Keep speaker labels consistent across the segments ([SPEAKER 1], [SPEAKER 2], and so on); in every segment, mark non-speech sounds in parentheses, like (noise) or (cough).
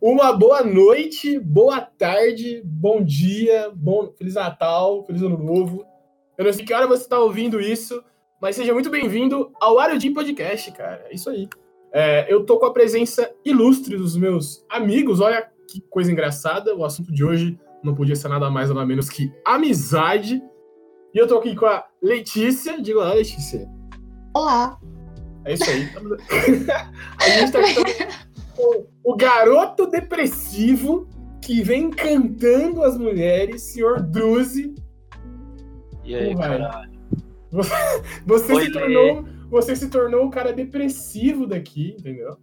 [SPEAKER 1] Uma boa noite, boa tarde, bom dia, bom Feliz Natal, Feliz Ano Novo. Eu não sei que hora você está ouvindo isso, mas seja muito bem-vindo ao Arodim Podcast, cara. É isso aí. É, eu tô com a presença ilustre dos meus amigos. Olha que coisa engraçada. O assunto de hoje não podia ser nada mais nada menos que amizade. E eu tô aqui com a Letícia. Diga lá, Letícia.
[SPEAKER 2] Olá.
[SPEAKER 1] É isso aí. (laughs) a gente tá aqui o garoto depressivo que vem cantando as mulheres, senhor Druze.
[SPEAKER 3] E aí, caralho?
[SPEAKER 1] Você, você se tornou, você se tornou o cara depressivo daqui, entendeu?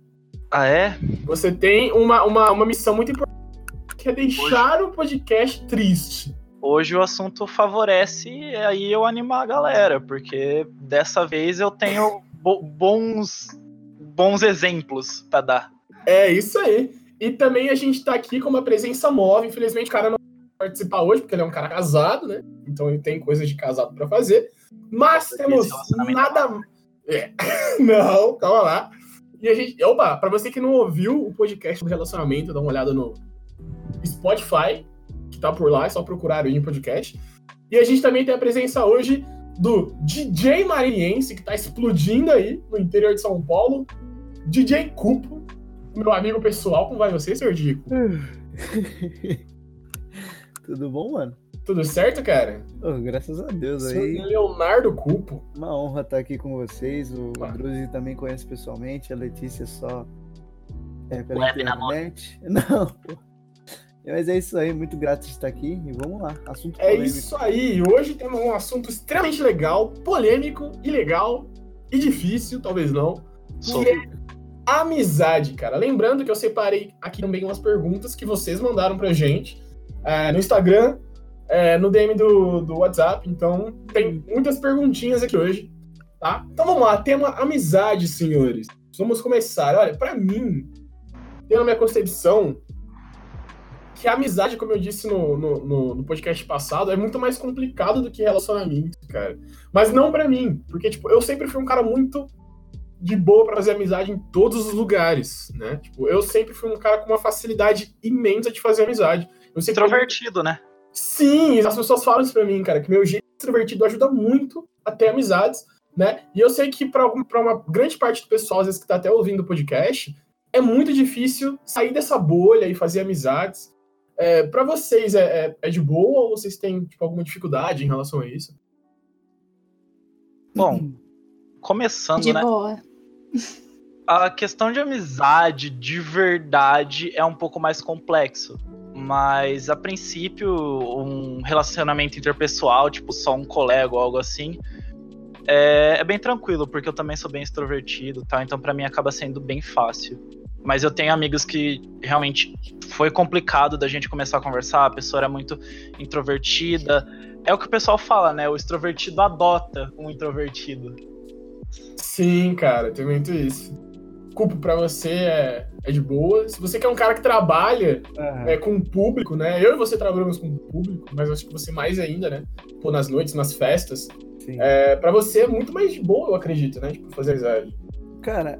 [SPEAKER 3] Ah, é?
[SPEAKER 1] Você tem uma, uma, uma missão muito importante, que é deixar Hoje... o podcast triste.
[SPEAKER 3] Hoje o assunto favorece aí eu animar a galera, porque dessa vez eu tenho bons, bons exemplos para dar.
[SPEAKER 1] É isso aí. E também a gente tá aqui com uma presença móvel. Infelizmente, o cara não vai participar hoje, porque ele é um cara casado, né? Então ele tem coisas de casado para fazer. Mas temos nada. É. (laughs) não, calma lá. E a gente. Opa, pra você que não ouviu o podcast do relacionamento, dá uma olhada no Spotify, que tá por lá, é só procurar aí em podcast. E a gente também tem a presença hoje do DJ Marinhense, que tá explodindo aí no interior de São Paulo. DJ Cupo, meu amigo pessoal. Como vai você, Sr. Dico? (laughs)
[SPEAKER 4] Tudo bom, mano?
[SPEAKER 1] Tudo certo, cara?
[SPEAKER 4] Oh, graças a Deus aí.
[SPEAKER 1] Leonardo Cupo.
[SPEAKER 4] Uma honra estar aqui com vocês. O ah. Druzi também conhece pessoalmente, a Letícia só é, pela Web internet. (laughs) Não, pô. Mas é isso aí, muito grato de estar aqui e vamos lá. Assunto
[SPEAKER 1] É isso aí. Hoje temos um assunto extremamente legal, polêmico, ilegal e difícil, talvez não. Que é amizade, cara. Lembrando que eu separei aqui também umas perguntas que vocês mandaram pra gente é, no Instagram, é, no DM do, do WhatsApp. Então, tem muitas perguntinhas aqui hoje, tá? Então vamos lá, tema amizade, senhores. Vamos começar. Olha, para mim, pela minha concepção, que a amizade, como eu disse no, no, no, podcast passado, é muito mais complicado do que relacionamento, cara. Mas não para mim, porque, tipo, eu sempre fui um cara muito de boa para fazer amizade em todos os lugares, né? Tipo, eu sempre fui um cara com uma facilidade imensa de fazer amizade. Eu
[SPEAKER 3] sempre Introvertido, né?
[SPEAKER 1] Sim, as pessoas falam isso pra mim, cara, que meu jeito extrovertido ajuda muito a ter amizades, né? E eu sei que para uma grande parte do pessoal, às vezes que tá até ouvindo o podcast, é muito difícil sair dessa bolha e fazer amizades. É, para vocês, é, é, é, de boa ou vocês têm tipo, alguma dificuldade em relação a isso?
[SPEAKER 3] Bom, começando,
[SPEAKER 2] de
[SPEAKER 3] né?
[SPEAKER 2] Boa.
[SPEAKER 3] A questão de amizade de verdade é um pouco mais complexo. Mas a princípio, um relacionamento interpessoal, tipo só um colega ou algo assim, é, é bem tranquilo, porque eu também sou bem extrovertido, tá? Então para mim acaba sendo bem fácil. Mas eu tenho amigos que realmente foi complicado da gente começar a conversar, a pessoa era muito introvertida. É o que o pessoal fala, né? O extrovertido adota um introvertido.
[SPEAKER 1] Sim, cara, tem muito isso culpa para você é, é de boa. Se você quer um cara que trabalha uhum. é, com o público, né? Eu e você trabalhamos com o público, mas acho que você mais ainda, né? Pô, nas noites, nas festas. É, para você é muito mais de boa, eu acredito, né? Tipo, fazer amizade.
[SPEAKER 4] Cara,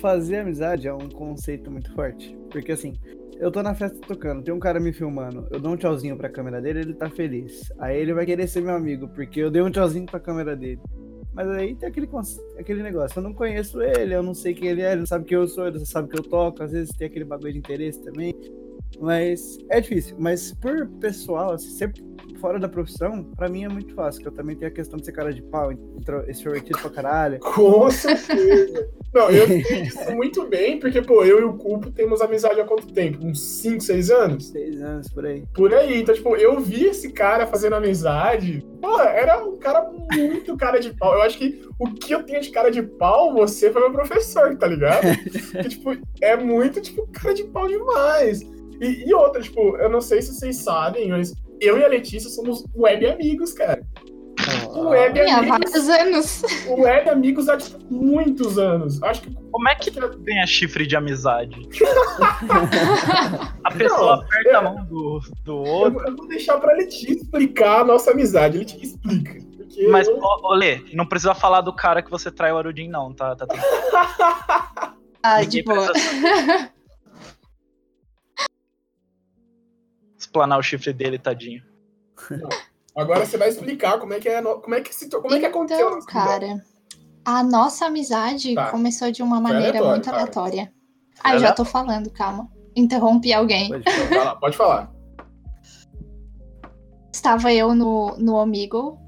[SPEAKER 4] fazer amizade é um conceito muito forte. Porque assim, eu tô na festa tocando, tem um cara me filmando, eu dou um tchauzinho pra câmera dele, ele tá feliz. Aí ele vai querer ser meu amigo, porque eu dei um tchauzinho pra câmera dele. Mas aí tem aquele, aquele negócio, eu não conheço ele, eu não sei quem ele é, ele não sabe quem eu sou, ele não sabe que eu toco, às vezes tem aquele bagulho de interesse também. Mas é difícil. Mas por pessoal, assim, sempre fora da profissão, pra mim é muito fácil, que eu também tenho a questão de ser cara de pau, extrovertido pra caralho.
[SPEAKER 1] Com certeza. Não, eu sei isso muito bem, porque, pô, eu e o Cupo temos amizade há quanto tempo? Uns 5, 6 anos?
[SPEAKER 4] 6 anos, por aí.
[SPEAKER 1] Por aí. Então, tipo, eu vi esse cara fazendo amizade. Pô, era um cara muito cara de pau. Eu acho que o que eu tenho de cara de pau, você foi meu professor, tá ligado? (laughs) Porque, tipo, é muito, tipo, cara de pau demais. E, e outra, tipo, eu não sei se vocês sabem, mas eu e a Letícia somos web amigos, cara.
[SPEAKER 2] O web amigos. Há vários anos.
[SPEAKER 1] O web amigos há tipo, muitos anos. Acho que.
[SPEAKER 3] Como é que tem a chifre de amizade? (laughs) a pessoa não, aperta eu, a mão do, do outro.
[SPEAKER 1] Eu, eu, vou deixar pra Letícia explicar a nossa amizade. Ele te explica.
[SPEAKER 3] Mas, eu... Olê, não precisa falar do cara que você trai o Arudin, não, tá? tá (laughs)
[SPEAKER 2] ah, de boa. (laughs)
[SPEAKER 3] explanar o chifre dele, tadinho.
[SPEAKER 1] Agora você vai explicar como é que é, como é que se, como é que aconteceu.
[SPEAKER 2] Então, cara, a nossa amizade
[SPEAKER 1] Tá.
[SPEAKER 2] começou de uma maneira
[SPEAKER 1] aleatório,
[SPEAKER 2] muito aleatória. Ah, já tô falando, calma. Interrompi alguém.
[SPEAKER 4] Pode falar.
[SPEAKER 1] Pode falar.
[SPEAKER 2] Estava eu no, no Omigo.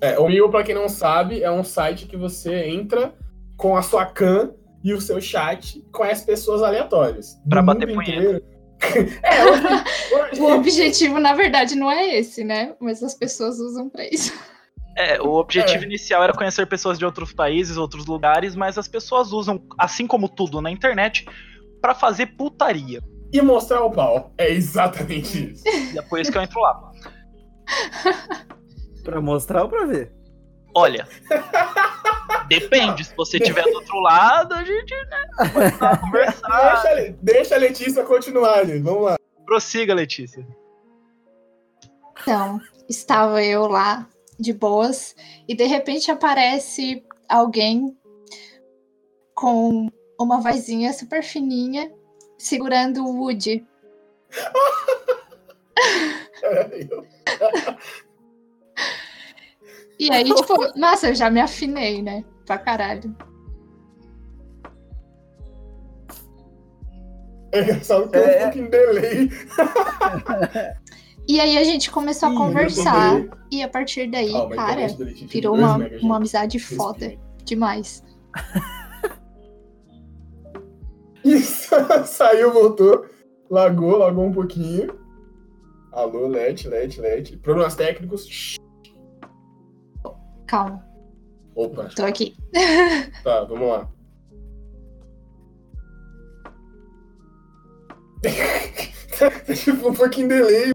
[SPEAKER 1] É, o Mil, pra quem não sabe, é um site que você entra com a sua can e o seu chat conhece pessoas aleatórias.
[SPEAKER 3] Pra
[SPEAKER 1] mundo
[SPEAKER 3] bater punheta.
[SPEAKER 1] inteiro. É, hoje, hoje-
[SPEAKER 2] O (laughs) objetivo, na verdade, não é esse, né? Mas as pessoas usam pra isso.
[SPEAKER 3] É, o objetivo
[SPEAKER 1] É.
[SPEAKER 3] inicial era conhecer pessoas de outros países, outros lugares, mas as pessoas usam, assim como tudo na internet, pra fazer putaria.
[SPEAKER 1] E mostrar o pau. É exatamente isso.
[SPEAKER 3] E é por isso que eu entro lá.
[SPEAKER 4] Pra mostrar ou pra ver?
[SPEAKER 3] Olha, depende. Se você estiver do outro lado, a gente né, pode conversar. (laughs)
[SPEAKER 1] Deixa, deixa a Letícia continuar ali. Vamos lá.
[SPEAKER 3] Prossiga, Letícia.
[SPEAKER 2] Então, estava eu lá, de boas, e de repente aparece alguém com uma vozinha super fininha, segurando o Woody. (laughs) (laughs) E aí, tipo, (laughs) nossa, eu já me afinei, né? Pra caralho.
[SPEAKER 1] É engraçado que eu
[SPEAKER 4] É.
[SPEAKER 1] um pouquinho delay.
[SPEAKER 2] E aí a gente começou a
[SPEAKER 1] Ih,
[SPEAKER 2] conversar. E a partir daí,
[SPEAKER 1] mas
[SPEAKER 2] cara, virou uma,
[SPEAKER 1] megas,
[SPEAKER 2] uma amizade
[SPEAKER 1] Respira.
[SPEAKER 2] foda demais. (laughs)
[SPEAKER 1] Isso, saiu, voltou. Lagou, lagou um pouquinho. Alô, Let, Let, Let. Problemas técnicos.
[SPEAKER 2] Calma,
[SPEAKER 1] Opa,
[SPEAKER 2] tô aqui. (laughs)
[SPEAKER 1] tá, vamos lá. (laughs) tipo, um pouquinho delay.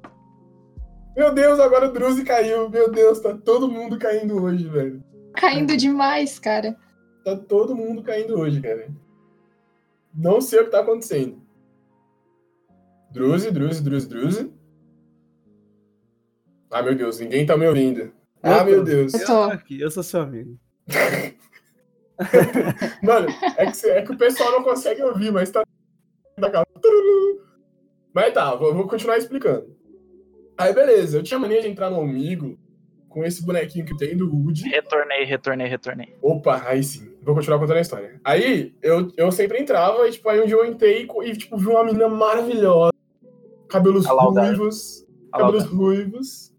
[SPEAKER 1] Meu Deus, agora o Druzi caiu. Meu Deus, tá todo mundo caindo hoje, velho.
[SPEAKER 2] Caindo demais, cara.
[SPEAKER 1] Tá todo mundo caindo hoje, cara. Não sei o que tá acontecendo. Druzi, Druzi, Druzi, Druzi. Ah, meu Deus, ninguém tá me ouvindo. Ah,
[SPEAKER 4] Eu
[SPEAKER 1] meu. Deus.
[SPEAKER 2] Eu tô.
[SPEAKER 4] aqui, eu sou seu amigo. (laughs)
[SPEAKER 1] Mano, é que, é que o pessoal não consegue ouvir, mas tá. Mas tá, vou, vou continuar explicando. Aí, beleza, eu tinha mania de entrar no amigo com esse bonequinho que tem do Woody.
[SPEAKER 3] Retornei, retornei, retornei.
[SPEAKER 1] Opa, aí sim. Vou continuar contando a história. Aí, eu, eu sempre entrava e, tipo, aí um dia eu entrei e, tipo, vi uma menina maravilhosa. Cabelos ruivos. Cabelos ruivos.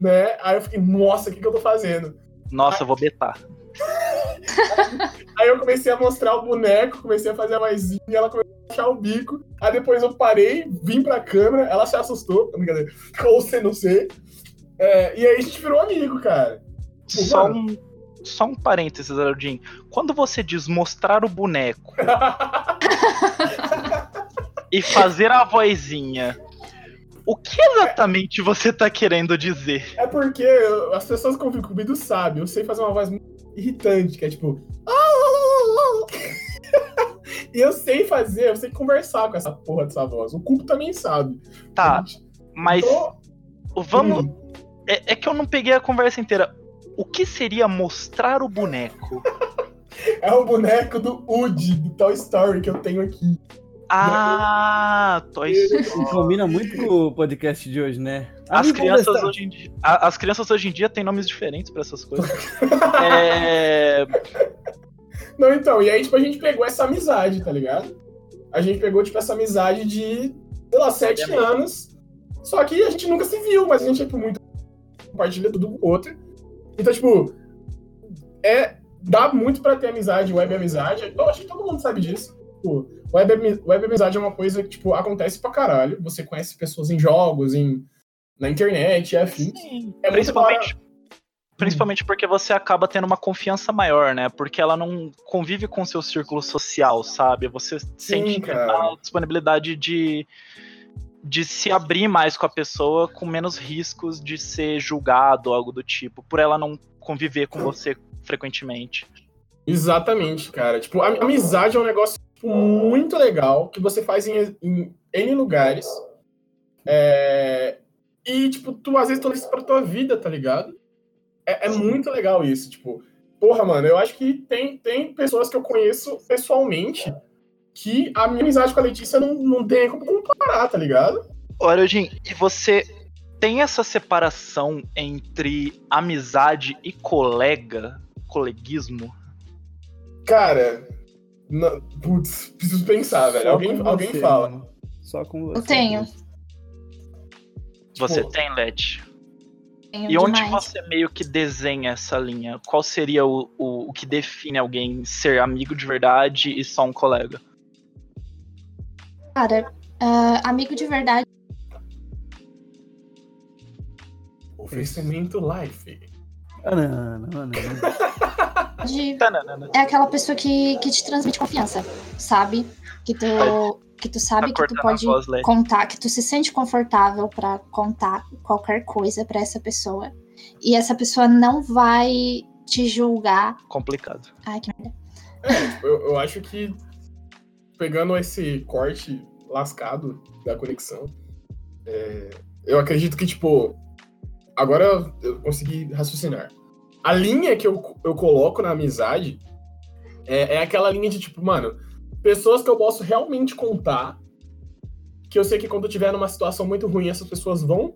[SPEAKER 1] Né? Aí eu fiquei, nossa, o que, que eu tô fazendo?
[SPEAKER 3] Nossa, eu vou betar.
[SPEAKER 1] Aí eu comecei a mostrar o boneco, comecei a fazer a vozinha, ela começou a achar o bico. Aí depois eu parei, vim pra câmera, ela se assustou, (laughs) brincadeira, ou você não sei. É, e aí a gente virou amigo, cara. Tipo,
[SPEAKER 3] Só
[SPEAKER 1] mano,
[SPEAKER 3] um, só um parênteses, Aldin. Quando você diz mostrar o boneco (laughs) e fazer a vozinha, o que exatamente você tá querendo dizer?
[SPEAKER 1] É porque eu- as pessoas que convivem comigo sabem, eu sei fazer uma voz muito irritante, que é tipo. (laughs) e eu sei fazer, eu sei conversar com essa porra dessa voz. O Cupo também sabe.
[SPEAKER 3] Tá, mas
[SPEAKER 1] Então,
[SPEAKER 3] vamos.
[SPEAKER 1] hum,
[SPEAKER 3] É, é que eu não peguei a conversa inteira. O que seria mostrar o boneco? (laughs)
[SPEAKER 1] é o boneco do Woody, do Toy Story, que eu tenho aqui.
[SPEAKER 3] Ah, Toy Story.
[SPEAKER 4] Combina muito com o podcast de hoje, né?
[SPEAKER 3] As
[SPEAKER 4] Amigo
[SPEAKER 3] crianças,
[SPEAKER 4] desta-
[SPEAKER 3] hoje em dia, as crianças hoje em dia têm nomes diferentes pra essas coisas. (laughs) É,
[SPEAKER 1] Não, então, e aí, tipo, a gente pegou essa amizade, tá ligado? A gente pegou, tipo, essa amizade de, sei lá, sete
[SPEAKER 3] Obviamente.
[SPEAKER 1] anos. Só que a gente nunca se viu, mas a gente, tipo, muito compartilha tudo com o outro. Então, tipo, é. Dá muito pra ter amizade, web amizade. Eu acho que todo mundo sabe disso. Tipo, web, web amizade é uma coisa que, tipo, acontece pra caralho. Você conhece pessoas em jogos, em, na internet, e afins.
[SPEAKER 3] sim,
[SPEAKER 1] É
[SPEAKER 3] principalmente, principalmente porque você acaba tendo uma confiança maior, né? Porque ela não convive com o seu círculo social, sabe? Você sente
[SPEAKER 1] cara.
[SPEAKER 3] a disponibilidade de, de se abrir mais com a pessoa com menos riscos de ser julgado, algo do tipo, por ela não conviver com você frequentemente.
[SPEAKER 1] Exatamente, cara. Tipo, a amizade é um negócio muito legal que você faz em, em N lugares. É, E, tipo, tu às vezes torna isso pra tua vida, tá ligado? É, é muito legal isso, tipo. Porra, mano, eu acho que tem, tem pessoas que eu conheço pessoalmente que a minha amizade com a Letícia não, não tem como comparar, tá ligado?
[SPEAKER 3] Olha, Jim, e você tem essa separação entre amizade e colega, coleguismo?
[SPEAKER 1] Cara, não, putz, preciso pensar, velho.
[SPEAKER 4] Só
[SPEAKER 1] Alguém, alguém
[SPEAKER 4] você,
[SPEAKER 1] fala.
[SPEAKER 4] mano. Só com você.
[SPEAKER 2] Eu tenho.
[SPEAKER 3] Você
[SPEAKER 1] Tipo,
[SPEAKER 3] tem, Let?
[SPEAKER 2] Tenho
[SPEAKER 3] E onde
[SPEAKER 2] demais.
[SPEAKER 3] você meio que desenha essa linha? Qual seria o, o, o que define alguém ser amigo de verdade e só um colega?
[SPEAKER 2] Cara, ah, amigo de verdade
[SPEAKER 1] Oferecimento life.
[SPEAKER 4] Ah, não.
[SPEAKER 3] Tananana.
[SPEAKER 2] é aquela pessoa que, que te transmite confiança, sabe? Que tu, que tu sabe
[SPEAKER 3] Tá
[SPEAKER 2] que tu pode
[SPEAKER 3] voz,
[SPEAKER 2] contar, que tu se sente confortável pra contar qualquer coisa pra essa pessoa. E essa pessoa não vai te julgar.
[SPEAKER 3] Complicado.
[SPEAKER 2] Ai, que merda.
[SPEAKER 1] É, eu, eu acho que pegando esse corte lascado da conexão, é, eu acredito que, tipo, agora eu consegui raciocinar. A linha que eu, eu coloco na amizade é, é aquela linha de, tipo, mano, pessoas que eu posso realmente contar, que eu sei que quando eu tiver numa situação muito ruim, essas pessoas vão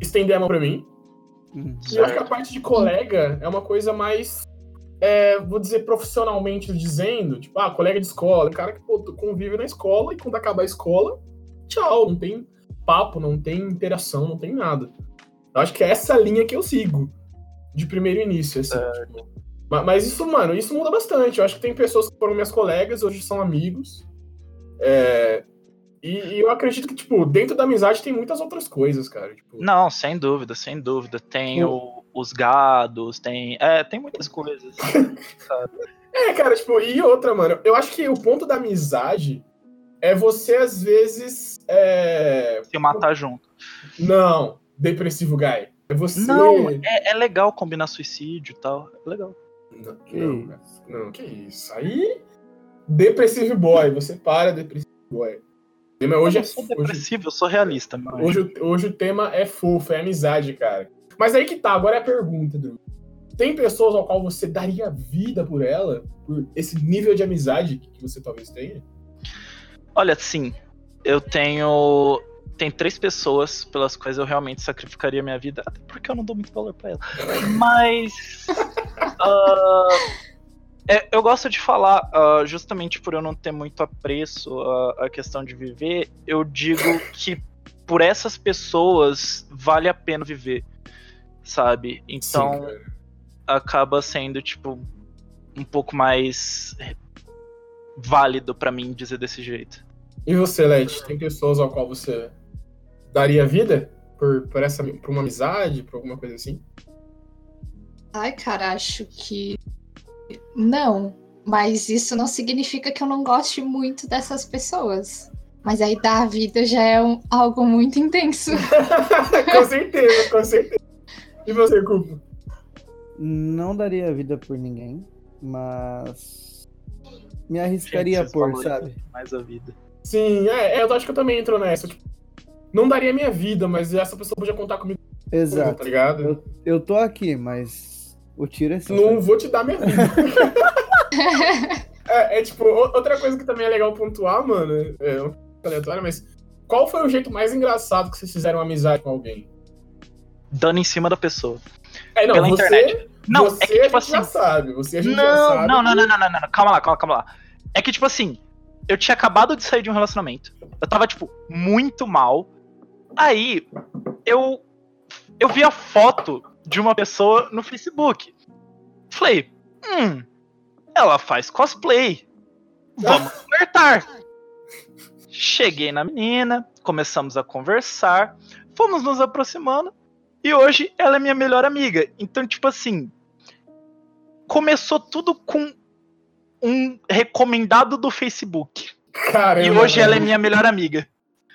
[SPEAKER 1] estender a mão pra mim.
[SPEAKER 4] Hum.
[SPEAKER 1] E eu acho que a parte de colega é uma coisa mais, é, vou dizer, profissionalmente dizendo, tipo, ah, colega de escola, cara que pô, convive na escola e quando acabar a escola, tchau, não tem papo, não tem interação, não tem nada. Eu acho que é essa linha que eu sigo, de primeiro início, assim. tipo. Ma- Mas isso, mano, isso muda bastante. Eu acho que tem pessoas que foram minhas colegas, hoje são amigos. É, E, e eu acredito que, tipo, dentro da amizade tem muitas outras coisas, cara. Tipo,
[SPEAKER 3] Não, sem dúvida, sem dúvida. Tem o- os gados, tem. É, tem muitas coisas. (laughs)
[SPEAKER 1] É, cara, tipo, e outra, mano, eu acho que o ponto da amizade é você, às vezes. É...
[SPEAKER 3] Se matar junto.
[SPEAKER 1] Não, depressivo guy. É você.
[SPEAKER 3] Não, é, é legal combinar suicídio e tal. É legal.
[SPEAKER 1] Não,
[SPEAKER 4] Que
[SPEAKER 1] não, cara. não, que isso. Aí. Depressive boy, você para, depressive boy. O tema hoje
[SPEAKER 3] eu
[SPEAKER 1] é
[SPEAKER 3] não sou
[SPEAKER 1] hoje,
[SPEAKER 3] depressivo, eu sou realista, mano.
[SPEAKER 1] hoje, o- hoje o tema é fofo, é amizade, cara. Mas aí que tá, agora é a pergunta, Drew. Tem pessoas ao qual você daria vida por ela? Por esse nível de amizade que você talvez tenha?
[SPEAKER 3] Olha, sim, eu tenho. Tem três pessoas pelas quais eu realmente sacrificaria minha vida, até porque eu não dou muito valor pra ela. Mas. (laughs) ah, é, eu gosto de falar, ah, justamente por eu não ter muito apreço à, questão de viver, eu digo que por essas pessoas vale a pena viver, sabe? Então
[SPEAKER 1] Sim,
[SPEAKER 3] acaba sendo, tipo, um pouco mais válido pra mim dizer desse jeito.
[SPEAKER 1] E você, Led, tem pessoas ao qual você daria vida por, por, essa, por uma amizade, por alguma coisa assim?
[SPEAKER 2] Ai, cara, acho que. Não. Mas isso não significa que eu não goste muito dessas pessoas. Mas aí dar a vida já é um- algo muito intenso. (laughs)
[SPEAKER 1] com certeza, com certeza. E você, Cupo?
[SPEAKER 4] Não daria vida por ninguém, mas me arriscaria
[SPEAKER 3] Gente,
[SPEAKER 4] por, sabe?
[SPEAKER 3] Mais a vida.
[SPEAKER 1] Sim, é, é, eu acho que eu também entro nessa. Tipo, não daria minha vida, mas essa pessoa podia contar comigo, tá
[SPEAKER 4] Exato.
[SPEAKER 1] ligado?
[SPEAKER 4] Eu, eu tô aqui, mas o tiro é seu.
[SPEAKER 1] Não vou te dar minha vida. (laughs) é, é, tipo, outra coisa que também é legal pontuar, mano, é um pouco aleatório, mas qual foi o jeito mais engraçado que vocês fizeram amizade com alguém?
[SPEAKER 3] Dando em cima da pessoa.
[SPEAKER 1] É, não,
[SPEAKER 3] Pela
[SPEAKER 1] você,
[SPEAKER 3] internet. Não,
[SPEAKER 1] você
[SPEAKER 3] é que tipo
[SPEAKER 1] a gente já
[SPEAKER 3] assim.
[SPEAKER 1] sabe, você a gente já
[SPEAKER 3] Não,
[SPEAKER 1] sabe.
[SPEAKER 3] não, não, não, não, não, não, não. Calma lá, calma, calma lá. É que, tipo assim, eu tinha acabado de sair de um relacionamento. Eu tava, tipo, muito mal. Aí, eu. Eu vi a foto de uma pessoa no Facebook. Falei, hum, ela faz cosplay. Vamos (laughs) flertar. Cheguei na menina, começamos a conversar, fomos nos aproximando. E hoje ela é minha melhor amiga. Então, tipo assim, começou tudo com um recomendado do Facebook.
[SPEAKER 1] Caramba,
[SPEAKER 3] e hoje ela é minha melhor amiga.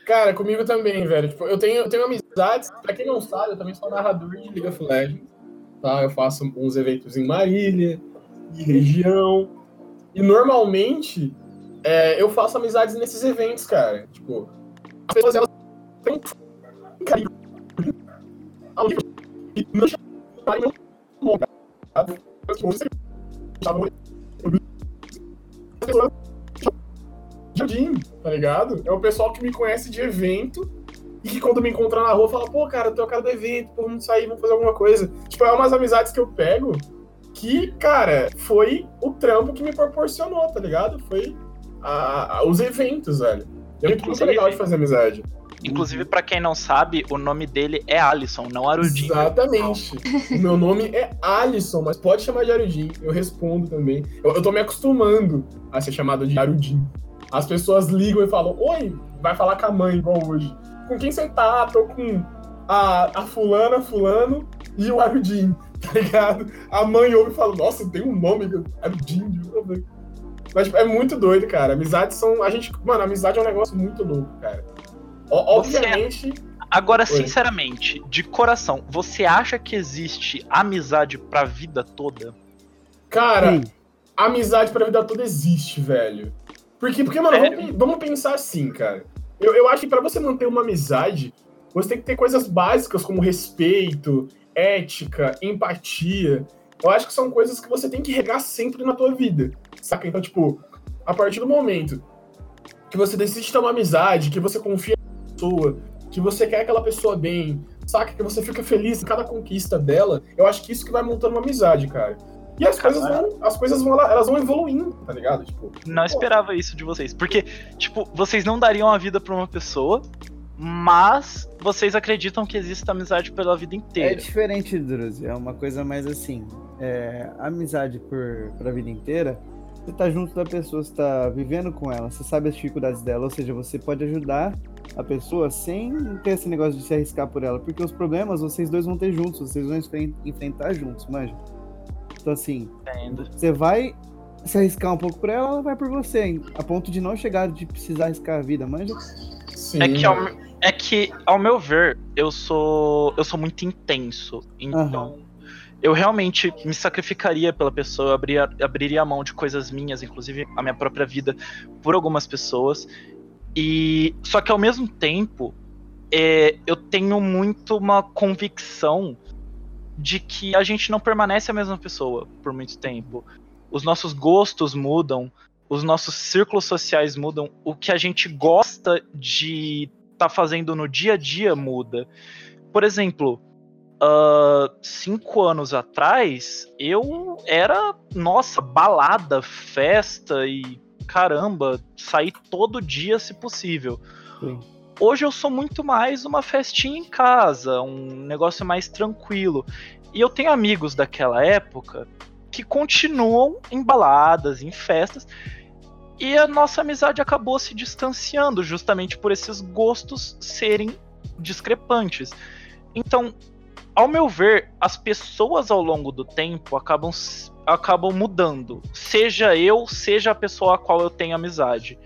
[SPEAKER 1] Cara, comigo também, velho. Tipo, eu tenho, eu tenho amizades, pra quem não sabe, eu também sou narrador de League of Legends. Tá? Eu faço uns eventos em Marília, em região. E normalmente é, eu faço amizades nesses eventos, cara. Tipo, as pessoas elas têm um carinho. E não tá? Tipo, Jardim, tá ligado? É o pessoal que me conhece de evento e que quando me encontrar na rua fala, pô, cara, tu é o cara do evento, pô, vamos sair, vamos fazer alguma coisa. Tipo, é umas amizades que eu pego que, cara, foi o trampo que me proporcionou, tá ligado? Foi a, a, os eventos, velho. É muito, muito legal de fazer amizade.
[SPEAKER 3] Inclusive, para quem não sabe, o nome dele é Alisson, não Arudinho.
[SPEAKER 1] Exatamente. o meu nome é Alisson, mas pode chamar de Arudinho. Eu respondo também. Eu, eu tô me acostumando a ser chamado de Arudinho. As pessoas ligam e falam, oi, vai falar com a mãe, igual hoje. Com quem você tá? Tô com a, a fulana, fulano e o Arudinho, (laughs) tá ligado? A mãe ouve e fala, nossa, tem um nome, Arudinho. Mas tipo, é muito doido, cara. Amizades são. A gente. Mano, amizade é um negócio muito louco, cara. Obviamente. Você...
[SPEAKER 3] Agora, Oi. sinceramente, de coração, você acha que existe amizade pra vida toda?
[SPEAKER 1] Cara, Sim. amizade pra vida toda existe, velho. Porque, porque mano, é... vamos, vamos, pensar assim, cara. Eu, eu acho que pra você manter uma amizade, você tem que ter coisas básicas como respeito, ética, empatia. Eu acho que são coisas que você tem que regar sempre na tua vida. Saca? Então, tipo, a partir do momento que você decide ter uma amizade, que você confia na pessoa, que você quer aquela pessoa bem, saca? Que você fica feliz em cada conquista dela, eu acho que isso que vai montando uma amizade, cara. E as coisas vão, as coisas vão, elas vão evoluindo, tá ligado? Tipo,
[SPEAKER 3] não pô. esperava isso de vocês. Porque, tipo, vocês não dariam a vida pra uma pessoa, mas vocês acreditam que existe amizade pela vida inteira.
[SPEAKER 4] É diferente, Druzi. É uma coisa mais assim. É, amizade por, pra vida inteira você tá junto da pessoa, você tá vivendo com ela, você sabe as dificuldades dela, ou seja, você pode ajudar a pessoa sem ter esse negócio de se arriscar por ela, porque os problemas vocês dois vão ter juntos, vocês vão enfrentar juntos, manja. Então assim, Entendo. você vai se arriscar um pouco por ela, ela vai por você, a ponto de não chegar de precisar arriscar a vida, manja.
[SPEAKER 3] Sim. É que, ao, é que, ao meu ver, eu sou eu sou muito intenso, então uhum eu realmente me sacrificaria pela pessoa, eu abriria, abriria a mão de coisas minhas, inclusive a minha própria vida, por algumas pessoas. E só que ao mesmo tempo, é, eu tenho muito uma convicção de que a gente não permanece a mesma pessoa por muito tempo. Os nossos gostos mudam, os nossos círculos sociais mudam, o que a gente gosta de tá fazendo no dia a dia muda. Por exemplo, Uh, cinco anos atrás, eu era, nossa, balada, festa e caramba, sair todo dia se possível. Sim. Hoje eu sou muito mais uma festinha em casa, um negócio mais tranquilo. E eu tenho amigos daquela época que continuam em baladas, em festas, e a nossa amizade acabou se distanciando justamente por esses gostos serem discrepantes. Então, ao meu ver, as pessoas ao longo do tempo acabam, acabam mudando. Seja eu, seja a pessoa a qual eu tenho amizade.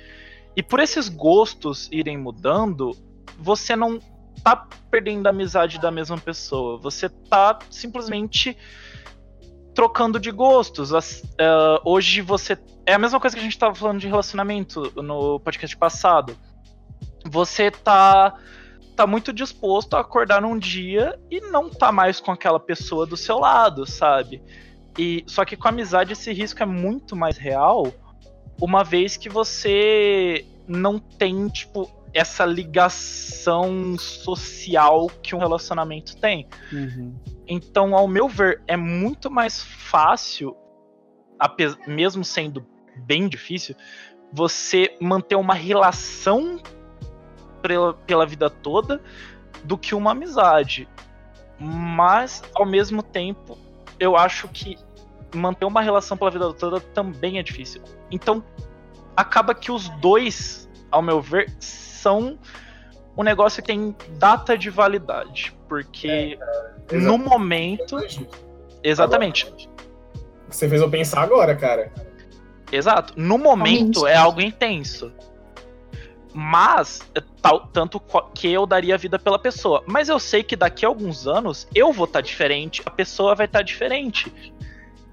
[SPEAKER 3] E por esses gostos irem mudando, você não tá perdendo a amizade da mesma pessoa. Você tá simplesmente trocando de gostos. uh, hoje você. É a mesma coisa que a gente tava falando de relacionamento no podcast passado. Você tá tá muito disposto a acordar num dia e não tá mais com aquela pessoa do seu lado, sabe? E só que com amizade esse risco é muito mais real, uma vez que você não tem tipo essa ligação social que um relacionamento tem. Uhum. Então, ao meu ver, é muito mais fácil, mesmo sendo bem difícil, você manter uma relação pela, pela vida toda do que uma amizade. Mas, ao mesmo tempo, eu acho que manter uma relação pela vida toda também é difícil. Então, acaba que os dois, ao meu ver, são um negócio que tem data de validade. Porque é, no momento. Exatamente.
[SPEAKER 1] Agora, você fez eu pensar agora, cara.
[SPEAKER 3] Exato. No momento é algo intenso. Mas, tal, tanto que eu daria vida pela pessoa. Mas eu sei que daqui a alguns anos eu vou estar tá diferente, a pessoa vai estar tá diferente.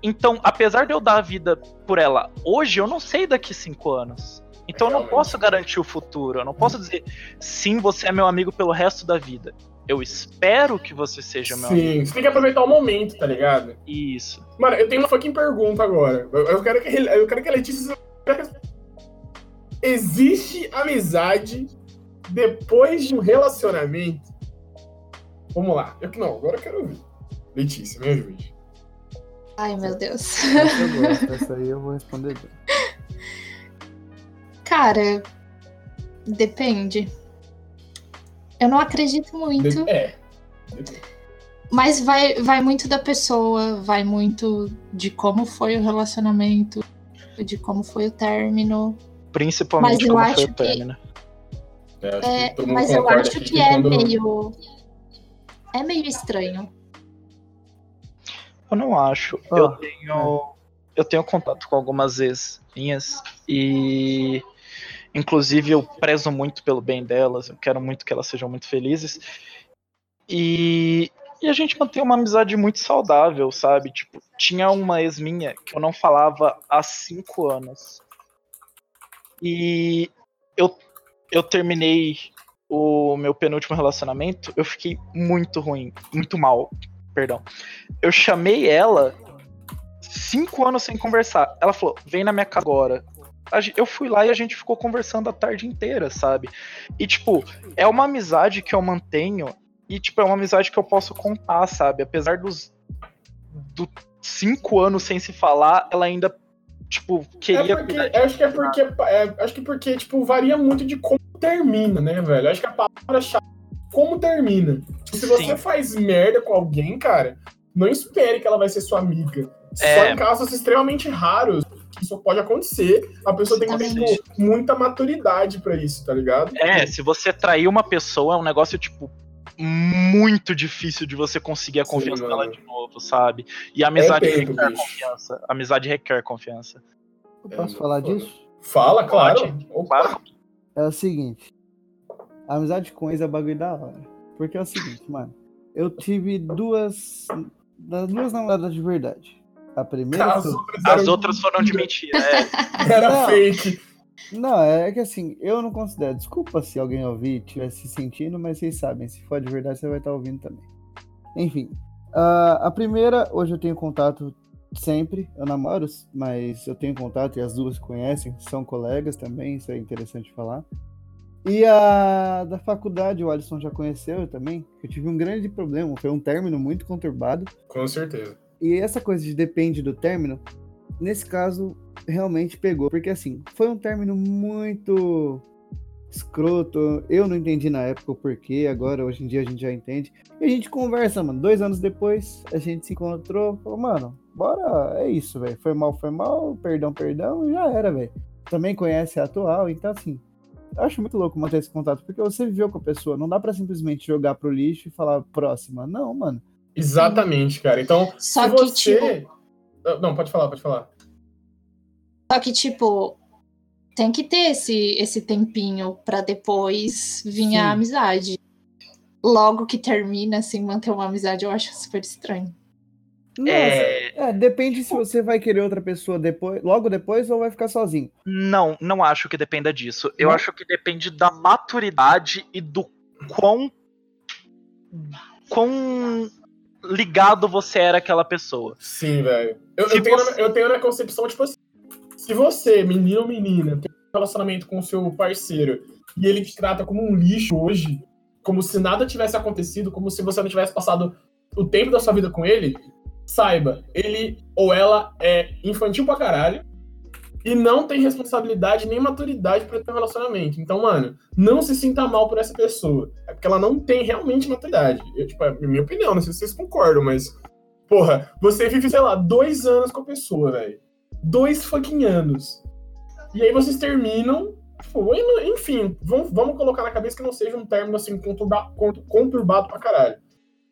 [SPEAKER 3] Então, apesar de eu dar a vida por ela hoje, eu não sei daqui cinco anos. Então, eu não posso garantir o futuro. Eu não posso dizer, sim, você é meu amigo pelo resto da vida. Eu espero que você seja meu
[SPEAKER 1] Sim,
[SPEAKER 3] amigo.
[SPEAKER 1] Sim, você tem que aproveitar o momento, tá ligado?
[SPEAKER 3] Isso.
[SPEAKER 1] Mano, eu tenho uma fucking pergunta agora. Eu quero que, eu quero que a Letícia (laughs) Existe amizade depois de um relacionamento. Vamos lá. Eu, não, agora eu quero ouvir. Letícia, me ajude.
[SPEAKER 2] Ai, meu Deus.
[SPEAKER 4] Essa eu gosto, (laughs) essa aí eu vou responder bem.
[SPEAKER 2] Cara, depende. Eu não acredito muito,
[SPEAKER 1] De- É.
[SPEAKER 2] mas vai, vai muito da pessoa, vai muito de como foi o relacionamento, de como foi o término.
[SPEAKER 3] Principalmente como foi o
[SPEAKER 2] que-
[SPEAKER 3] término.
[SPEAKER 1] É,
[SPEAKER 2] É,
[SPEAKER 1] que mundo
[SPEAKER 2] mas eu acho
[SPEAKER 1] aqui
[SPEAKER 2] que é
[SPEAKER 1] quando-
[SPEAKER 2] meio. É meio estranho.
[SPEAKER 3] Eu não acho.
[SPEAKER 4] Ó,
[SPEAKER 3] eu tenho. Eu tenho contato com algumas ex minhas e. Inclusive, eu prezo muito pelo bem delas, eu quero muito que elas sejam muito felizes. E, e a gente mantém uma amizade muito saudável, sabe? Tipo, tinha uma ex minha que eu não falava há cinco anos. E eu, eu terminei o meu penúltimo relacionamento, eu fiquei muito ruim, muito mal, perdão. Eu chamei ela cinco anos sem conversar. Ela falou: vem na minha casa agora. Eu fui lá e a gente ficou conversando a tarde inteira, sabe? E, tipo, é uma amizade que eu mantenho e, tipo, é uma amizade que eu posso contar, sabe? Apesar dos do cinco anos sem se falar, ela ainda, tipo, queria.
[SPEAKER 1] É porque, acho que é porque, é, acho que porque, tipo, varia muito de como termina, né, velho? Acho que a palavra-chave é como termina. Se você
[SPEAKER 3] Sim.
[SPEAKER 1] faz merda com alguém, cara, não espere que ela vai ser sua amiga. Só
[SPEAKER 3] É.
[SPEAKER 1] em casos extremamente raros que isso pode acontecer. A pessoa tem que ter, tipo, muita maturidade pra isso, tá ligado?
[SPEAKER 3] É, se você trair uma pessoa, é um negócio, tipo, muito difícil de você conseguir a
[SPEAKER 1] Sim,
[SPEAKER 3] confiança
[SPEAKER 1] mano.
[SPEAKER 3] dela de novo, sabe? E a amizade
[SPEAKER 1] É tempo,
[SPEAKER 3] requer
[SPEAKER 1] bicho.
[SPEAKER 3] confiança. A amizade requer confiança.
[SPEAKER 4] Eu
[SPEAKER 1] É,
[SPEAKER 4] posso
[SPEAKER 1] não,
[SPEAKER 4] falar
[SPEAKER 1] foda.
[SPEAKER 4] disso?
[SPEAKER 1] Fala, claro.
[SPEAKER 3] Pode.
[SPEAKER 1] Opa.
[SPEAKER 3] Claro.
[SPEAKER 4] É o seguinte. A amizade com ex é bagulho da hora. Porque é o seguinte, mano. Eu tive duas. das Duas namoradas de verdade. A primeira.
[SPEAKER 1] As
[SPEAKER 4] foi-
[SPEAKER 1] outras
[SPEAKER 3] As outras foram de mentira. É. (laughs)
[SPEAKER 1] Era
[SPEAKER 4] Não.
[SPEAKER 1] fake.
[SPEAKER 4] Não, é que assim, eu não considero. Desculpa se alguém ouvir e estiver se sentindo, mas vocês sabem, se for de verdade, você vai estar ouvindo também. Enfim. ah, a primeira, hoje eu tenho contato sempre. Eu namoro, mas eu tenho contato e as duas se conhecem, são colegas também, isso é interessante falar. E a da faculdade, o Alisson já conheceu também. Eu tive um grande problema, foi um término muito conturbado.
[SPEAKER 1] Com certeza.
[SPEAKER 4] E essa coisa de depende do término, nesse caso, realmente pegou. Porque assim, foi um término muito escroto. Eu não entendi na época o porquê, agora, hoje em dia, a gente já entende. E a gente conversa, mano. Dois anos depois, a gente se encontrou. Falou, mano, bora, é isso, velho. Foi mal, foi mal, perdão, perdão, e já era, velho. Também conhece a atual, então assim. Eu acho muito louco manter esse contato, porque você viveu com a pessoa, não dá pra simplesmente jogar pro lixo e falar próxima. Não, mano.
[SPEAKER 1] Exatamente, cara. Então,
[SPEAKER 2] Só
[SPEAKER 1] se
[SPEAKER 2] que,
[SPEAKER 1] você.
[SPEAKER 2] tipo,
[SPEAKER 1] Ah, Não, pode falar, pode falar.
[SPEAKER 2] só que, tipo, tem que ter esse, esse tempinho pra depois vir
[SPEAKER 4] Sim.
[SPEAKER 2] a amizade. Logo que termina, assim, manter uma amizade, eu acho super estranho.
[SPEAKER 4] Nossa,
[SPEAKER 3] É,
[SPEAKER 4] É, depende se você vai querer outra pessoa depois, logo depois ou vai ficar sozinho.
[SPEAKER 3] Não, não acho que dependa disso. Eu
[SPEAKER 4] Não?
[SPEAKER 3] acho que depende da maturidade e do quão. quão ligado você era àquela pessoa.
[SPEAKER 1] Sim, velho. Eu,
[SPEAKER 3] Se
[SPEAKER 1] eu, tenho
[SPEAKER 3] você-
[SPEAKER 1] na, eu tenho na concepção, tipo assim, se você, menino ou menina, tem um relacionamento com o seu parceiro e ele te trata como um lixo hoje, como se nada tivesse acontecido, como se você não tivesse passado o tempo da sua vida com ele, saiba, ele ou ela é infantil pra caralho e não tem responsabilidade nem maturidade pra ter um relacionamento. Então, mano, não se sinta mal por essa pessoa. É porque ela não tem realmente maturidade. Eu, tipo, é minha opinião, não sei se vocês concordam, mas Porra, você vive, sei lá, dois anos com a pessoa, velho. Dois fucking anos. E aí vocês terminam. Tipo, enfim, vamos, vamos colocar na cabeça que não seja um término assim conturba, contu- conturbado pra caralho.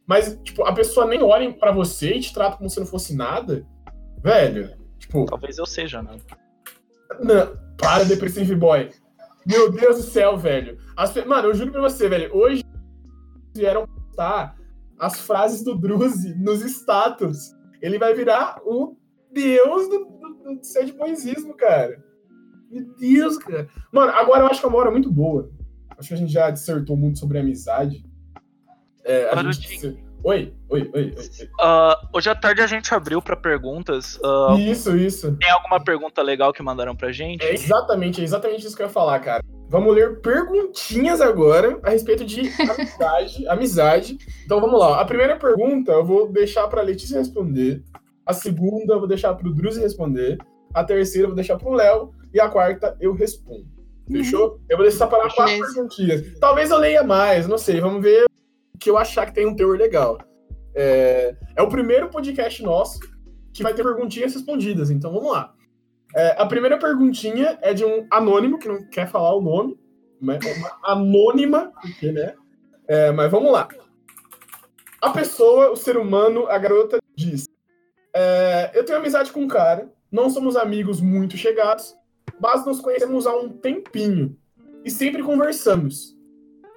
[SPEAKER 1] Mas, tipo, a pessoa nem olha pra você e te trata como se não fosse nada. Velho, tipo,
[SPEAKER 3] Talvez eu seja, né?
[SPEAKER 1] não, para, Depressive Boy. Meu Deus do céu, velho. As Mano, eu juro pra você, velho. Hoje vieram postar as frases do Druzy nos status. Ele vai virar o deus do, do, do sadboyzismo, cara. Meu Deus, cara. Mano, agora eu acho que é uma hora muito boa. Acho que a gente já dissertou muito sobre amizade. É, a gente Oi, oi, oi. oi.
[SPEAKER 3] Uh, hoje à tarde a gente abriu para perguntas. Uh,
[SPEAKER 1] isso, isso.
[SPEAKER 3] Tem alguma pergunta legal que mandaram pra gente?
[SPEAKER 1] É exatamente, é exatamente isso que eu ia falar, cara. Vamos ler perguntinhas agora a respeito de (laughs) amizade, amizade. Então vamos lá. A primeira pergunta eu vou deixar para Letícia responder. A segunda eu vou deixar para o Druzi responder. A terceira eu vou deixar para o Léo e a quarta eu respondo. Fechou? Eu vou deixar separar quatro perguntinhas. Talvez eu leia mais, não sei. Vamos ver que eu achar que tem um teor legal. É, é o primeiro podcast nosso que vai ter perguntinhas respondidas, então vamos lá. É, a primeira perguntinha é de um anônimo, que não quer falar o nome, mas é uma anônima, porque, né? É, mas vamos lá. A pessoa, o ser humano, a garota diz: é, Eu tenho amizade com um cara, não somos amigos muito chegados, mas nos conhecemos há um tempinho e sempre conversamos.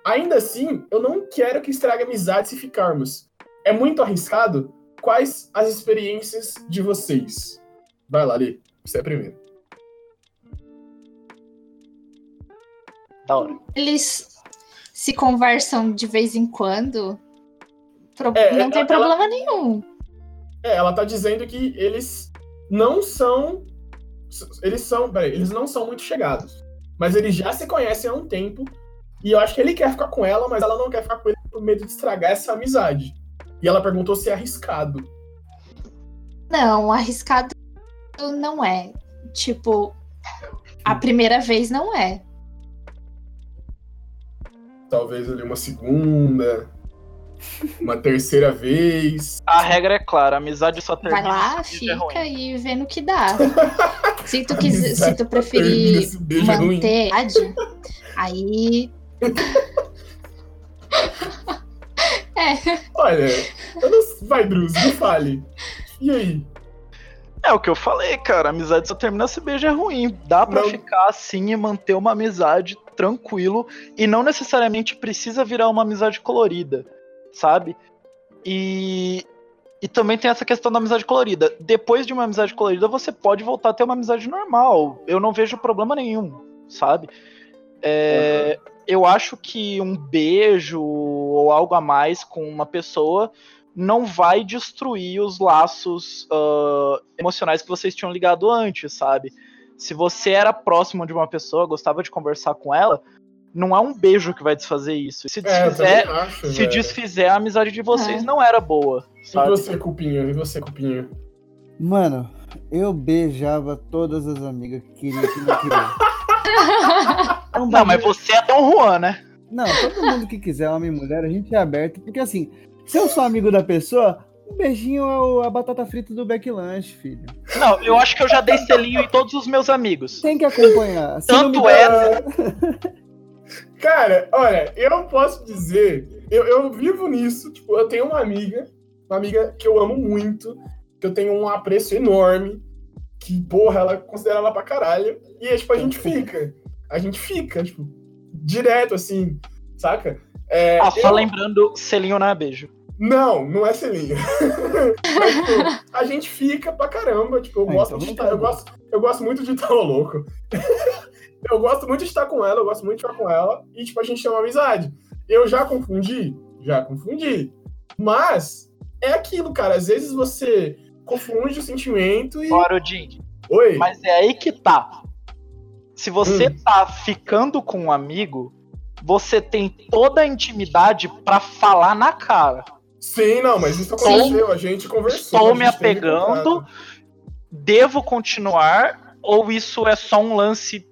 [SPEAKER 1] Ainda assim, eu não quero que estrague a amizade se ficarmos. É muito arriscado? Quais as experiências de vocês? Vai lá, Lê. Você é primeiro.
[SPEAKER 2] Da hora. Eles se conversam de vez em quando? Pro... É, não tem ela, problema nenhum.
[SPEAKER 1] É, ela tá dizendo que eles não são. Eles são. Peraí, eles não são muito chegados. Mas eles já se conhecem há um tempo e eu acho que ele quer ficar com ela, mas ela não quer ficar com ele por medo de estragar essa amizade. E ela perguntou se é arriscado.
[SPEAKER 2] Não, arriscado não é. Tipo, a primeira vez não é.
[SPEAKER 1] Talvez ali uma segunda, uma terceira vez.
[SPEAKER 3] A regra é clara, a amizade só termina.
[SPEAKER 2] Vai lá, fica é e vê no que dá. (laughs) se tu, quiser, se tu preferir manter, aí
[SPEAKER 1] é. Olha, eu não... vai, Druz, me fale. E aí?
[SPEAKER 3] É o que eu falei, cara. Amizade só termina se beijo é ruim. Dá para ficar assim e manter uma amizade tranquilo e não necessariamente precisa virar uma amizade colorida, sabe? E e também tem essa questão da amizade colorida. Depois de uma amizade colorida, você pode voltar a ter uma amizade normal. Eu não vejo problema nenhum, sabe? É, uhum eu acho que um beijo ou algo a mais com uma pessoa não vai destruir os laços uh, emocionais que vocês tinham ligado antes, sabe? Se você era próximo de uma pessoa, gostava de conversar com ela, não é um beijo que vai desfazer isso. Se é, desfizer, é, acho, se desfizer a amizade de vocês é. não era boa. Sabe?
[SPEAKER 1] E você, Cupinho? E você, Cupinho?
[SPEAKER 4] Mano, eu beijava todas as amigas que queriam que não queriam. (laughs)
[SPEAKER 3] É não, mas você é Dom Juan, né?
[SPEAKER 4] Não, todo mundo que quiser, homem e mulher, a gente é aberto. Porque assim, se eu sou amigo da pessoa, um beijinho é a batata frita do Backlanche, filho.
[SPEAKER 3] Não, eu acho que eu já dei selinho em todos os meus amigos.
[SPEAKER 4] Tem que acompanhar.
[SPEAKER 3] Tanto é. (laughs)
[SPEAKER 1] Cara, olha, eu não posso dizer. Eu, eu vivo nisso. Tipo, eu tenho uma amiga, uma amiga que eu amo muito, que eu tenho um apreço enorme, que, porra, ela considera ela pra caralho. E aí, tipo, a gente fica a gente fica, tipo, direto assim, saca?
[SPEAKER 3] É, ah, só eu... lembrando, selinho não é beijo.
[SPEAKER 1] Não, não é selinho. (laughs) Mas, tipo, a gente fica pra caramba. Tipo, eu, é, gosto, então de estar, eu, gosto, eu gosto muito de estar (laughs) louco. eu gosto muito de estar com ela, eu gosto muito de estar com ela. E, tipo, a gente tem uma amizade. Eu já confundi? Já confundi. Mas é aquilo, cara. Às vezes você confunde o sentimento e.
[SPEAKER 3] Bora, Jim.
[SPEAKER 1] Oi.
[SPEAKER 3] Mas é aí que tá. Se você hum. tá ficando com um amigo, você tem toda a intimidade para falar na cara.
[SPEAKER 1] Sim, não, mas isso aconteceu, a gente conversou.
[SPEAKER 3] Estou me apegando, devo continuar, ou isso é só um lance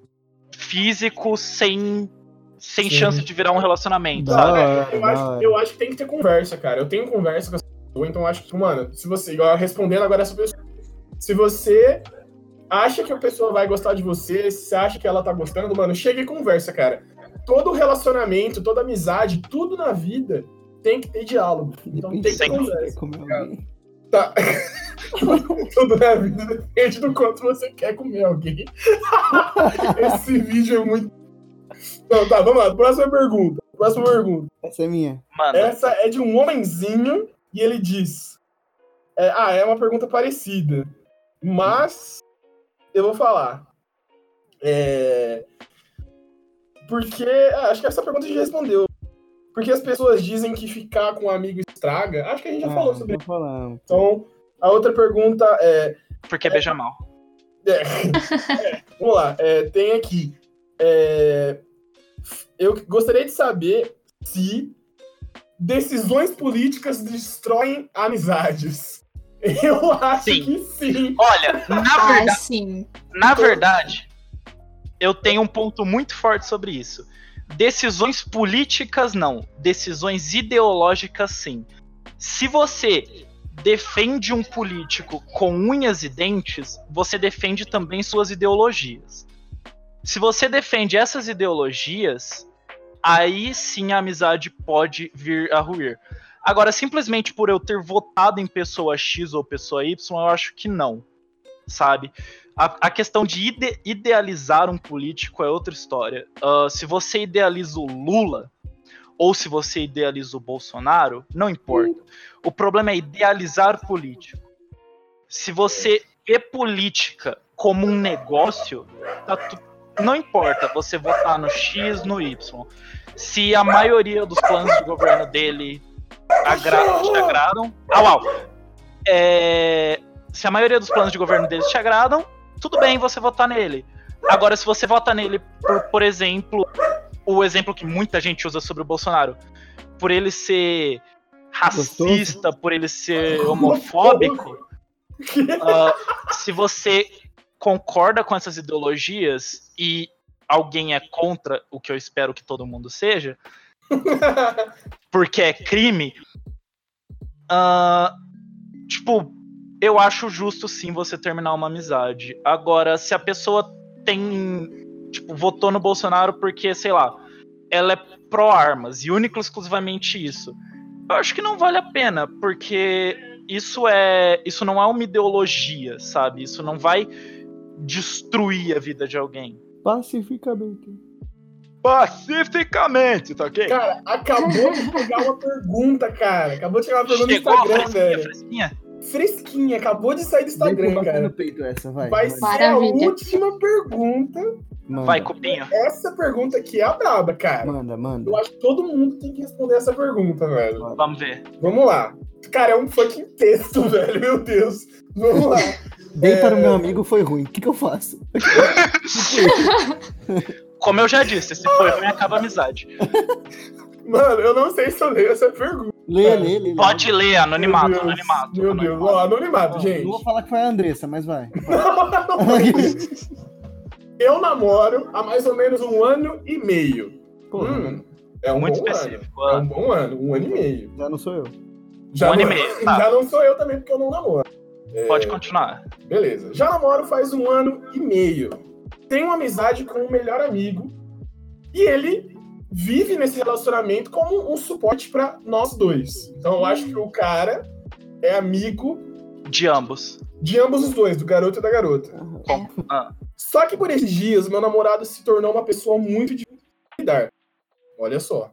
[SPEAKER 3] físico sem, sem chance de virar um relacionamento, sabe?
[SPEAKER 1] É, eu, acho, eu acho que tem que ter conversa, cara. Eu tenho conversa com essa pessoa, então acho que, mano, se você, igual respondendo agora essa pessoa, se você acha que a pessoa vai gostar de você, se acha que ela tá gostando, mano, chega e conversa, cara. Todo relacionamento, toda amizade, tudo na vida tem que ter diálogo. Então tem que ter conversa. Tá. (laughs) tudo na vida depende do quanto você quer comer alguém. (laughs) Esse vídeo é muito. Então, tá, vamos lá. Próxima pergunta. Próxima pergunta.
[SPEAKER 4] Essa é minha.
[SPEAKER 1] Mano. Essa é de um homenzinho e ele diz. É, ah, é uma pergunta parecida. Mas eu vou falar. É... Porque. Ah, acho que essa pergunta a gente respondeu. Porque as pessoas dizem que ficar com um amigo estraga. Acho que a gente já
[SPEAKER 4] Ah,
[SPEAKER 1] falou sobre
[SPEAKER 4] falando.
[SPEAKER 1] Então, a outra pergunta é.
[SPEAKER 3] Porque beija mal.
[SPEAKER 1] é, (laughs) é, vamos lá, é, tem aqui. é, eu gostaria de saber se decisões políticas destroem amizades. (laughs) Eu acho
[SPEAKER 3] Sim.
[SPEAKER 1] que sim.
[SPEAKER 3] Olha, na
[SPEAKER 2] Ah,
[SPEAKER 3] verdade,
[SPEAKER 2] sim.
[SPEAKER 3] na verdade, eu tenho um ponto muito forte sobre isso. Decisões políticas não, decisões ideológicas sim. Se você defende um político com unhas e dentes, você defende também suas ideologias. Se você defende essas ideologias, aí sim a amizade pode vir a ruir. Agora, simplesmente por eu ter votado em pessoa X ou pessoa Y, eu acho que não. Sabe? A, a questão de ide- idealizar um político é outra história. Ah, se você idealiza o Lula ou se você idealiza o Bolsonaro, não importa. O problema é idealizar político. Se você vê política como um negócio, tá tu- não importa você votar no X, no Y. Se a maioria dos planos de governo dele agra te agradam. Au, au. É, se a maioria dos planos de governo deles te agradam, tudo bem você votar nele. Agora, se você vota nele por, por exemplo, o exemplo que muita gente usa sobre o Bolsonaro, por ele ser racista, por ele ser homofóbico, (laughs) ah, se você concorda com essas ideologias e alguém é contra o que eu espero que todo mundo seja, porque é crime, ah, tipo, eu acho justo sim você terminar uma amizade. Agora, se a pessoa tem, tipo, votou no Bolsonaro porque, sei lá, ela é pró-armas e única e exclusivamente isso, eu acho que não vale a pena, porque isso é, isso não é uma ideologia, sabe? Isso não vai destruir a vida de alguém.
[SPEAKER 4] Pacificamente.
[SPEAKER 3] Pacificamente, tá ok?
[SPEAKER 1] Cara, acabou de chegar uma pergunta, cara. Acabou de chegar uma pergunta no
[SPEAKER 3] Chegou a
[SPEAKER 1] Instagram,
[SPEAKER 3] fresquinha,
[SPEAKER 1] velho.
[SPEAKER 3] fresquinha?
[SPEAKER 1] Fresquinha, acabou de sair do Instagram, cara.
[SPEAKER 4] no peito essa, vai.
[SPEAKER 1] Vai ser
[SPEAKER 2] Maravilha.
[SPEAKER 1] a última pergunta.
[SPEAKER 4] Manda,
[SPEAKER 3] Vai, cupinho.
[SPEAKER 1] Essa pergunta aqui é a braba, cara.
[SPEAKER 4] Manda, manda.
[SPEAKER 1] Eu acho que todo mundo tem que responder essa pergunta, velho.
[SPEAKER 3] Vamos ver.
[SPEAKER 1] Vamos lá. Cara, é um fucking texto, (laughs) velho. Meu Deus. Vamos lá.
[SPEAKER 4] Dei
[SPEAKER 1] É.
[SPEAKER 4] para o meu amigo foi ruim. O que, que eu faço? (laughs) (laughs)
[SPEAKER 3] Como eu já disse, se for ruim, acaba a amizade. (laughs)
[SPEAKER 1] Mano, eu não sei se eu leio essa pergunta.
[SPEAKER 4] Lê, lê, lê. lê.
[SPEAKER 3] Pode ler, anonimato,
[SPEAKER 1] Meu Deus,
[SPEAKER 3] anonimato.
[SPEAKER 1] Meu Deus.
[SPEAKER 3] anonimato.
[SPEAKER 1] Anonimato, gente.
[SPEAKER 4] Não vou falar que foi a Andressa, mas vai. (laughs)
[SPEAKER 1] Eu namoro há mais ou menos um ano e meio. Hum, é um
[SPEAKER 3] Muito
[SPEAKER 1] bom
[SPEAKER 3] específico.
[SPEAKER 1] ano. É um bom ano, um ano e meio.
[SPEAKER 4] já não sou eu.
[SPEAKER 1] Já
[SPEAKER 3] Um ano
[SPEAKER 1] não,
[SPEAKER 3] e meio, (laughs) tá.
[SPEAKER 1] Já não sou eu também, porque eu não namoro. É,
[SPEAKER 3] Pode continuar.
[SPEAKER 1] Beleza. Já namoro faz um ano e meio. Tenho uma amizade com um melhor amigo. E ele vive nesse relacionamento como um suporte pra nós dois. Então eu acho que o cara é amigo
[SPEAKER 3] De ambos.
[SPEAKER 1] de ambos os dois, do garoto e da garota.
[SPEAKER 3] Ah,
[SPEAKER 1] Só que por esses dias, meu namorado se tornou uma pessoa muito difícil de lidar. Olha só.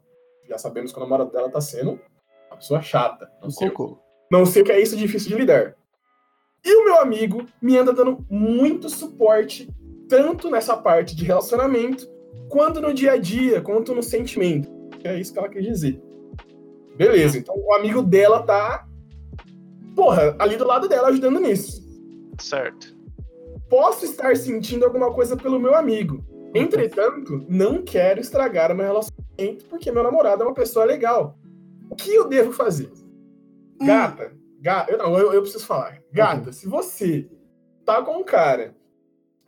[SPEAKER 1] Já sabemos que o namorado dela tá sendo uma pessoa chata. Não sei,
[SPEAKER 4] cocô.
[SPEAKER 1] não sei o que é isso difícil de lidar. E o meu amigo me anda dando muito suporte, tanto nessa parte de relacionamento, quanto no dia a dia, quanto no sentimento. É isso que ela quer dizer. Beleza, então o amigo dela tá, porra, ali do lado dela ajudando nisso.
[SPEAKER 3] certo.
[SPEAKER 1] Posso estar sentindo alguma coisa pelo meu amigo. Entretanto, não quero estragar o meu relacionamento porque meu namorado é uma pessoa legal. O que eu devo fazer? Gata, gata, eu, não, eu, eu preciso falar. Gata, se você tá com um cara,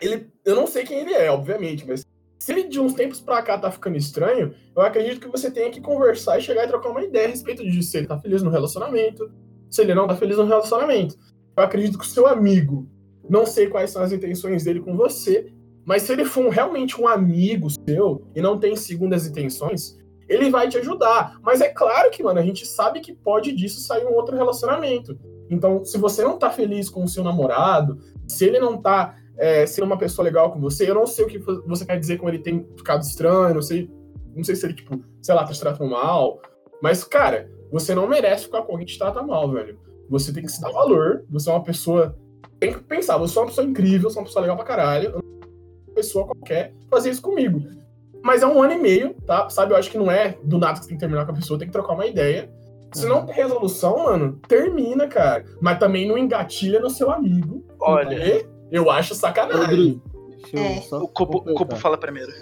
[SPEAKER 1] ele, eu não sei quem ele é, obviamente, mas se ele de uns tempos pra cá tá ficando estranho, eu acredito que você tenha que conversar e chegar e trocar uma ideia a respeito disso. Se ele tá feliz no relacionamento, se ele não tá feliz no relacionamento. Eu acredito que o seu amigo, não sei quais são as intenções dele com você, mas se ele for realmente um amigo seu e não tem segundas intenções, ele vai te ajudar. Mas é claro que, mano, a gente sabe que pode disso sair um outro relacionamento. Então, se você não tá feliz com o seu namorado, se ele não tá é, sendo uma pessoa legal com você, eu não sei o que você quer dizer com ele tem ficado estranho, não sei, não sei se ele, tipo, sei lá, tá te tratando mal. Mas, cara, você não merece ficar com alguém que te trata mal, velho. Você tem que se dar valor, você é uma pessoa. Tem que pensar, você é uma pessoa incrível, você é uma pessoa legal pra caralho. eu não pessoa qualquer fazer isso comigo. mas é um ano e meio, tá? Sabe, eu acho que não é do nada que você tem que terminar com a pessoa, tem que trocar uma ideia. Se não tem resolução, mano, termina, cara. Mas também não engatilha no seu amigo.
[SPEAKER 3] Olha.
[SPEAKER 1] Eu acho sacanagem.
[SPEAKER 4] Rodrigo, deixa eu
[SPEAKER 2] É.
[SPEAKER 4] só
[SPEAKER 3] O Cubo, fala primeiro.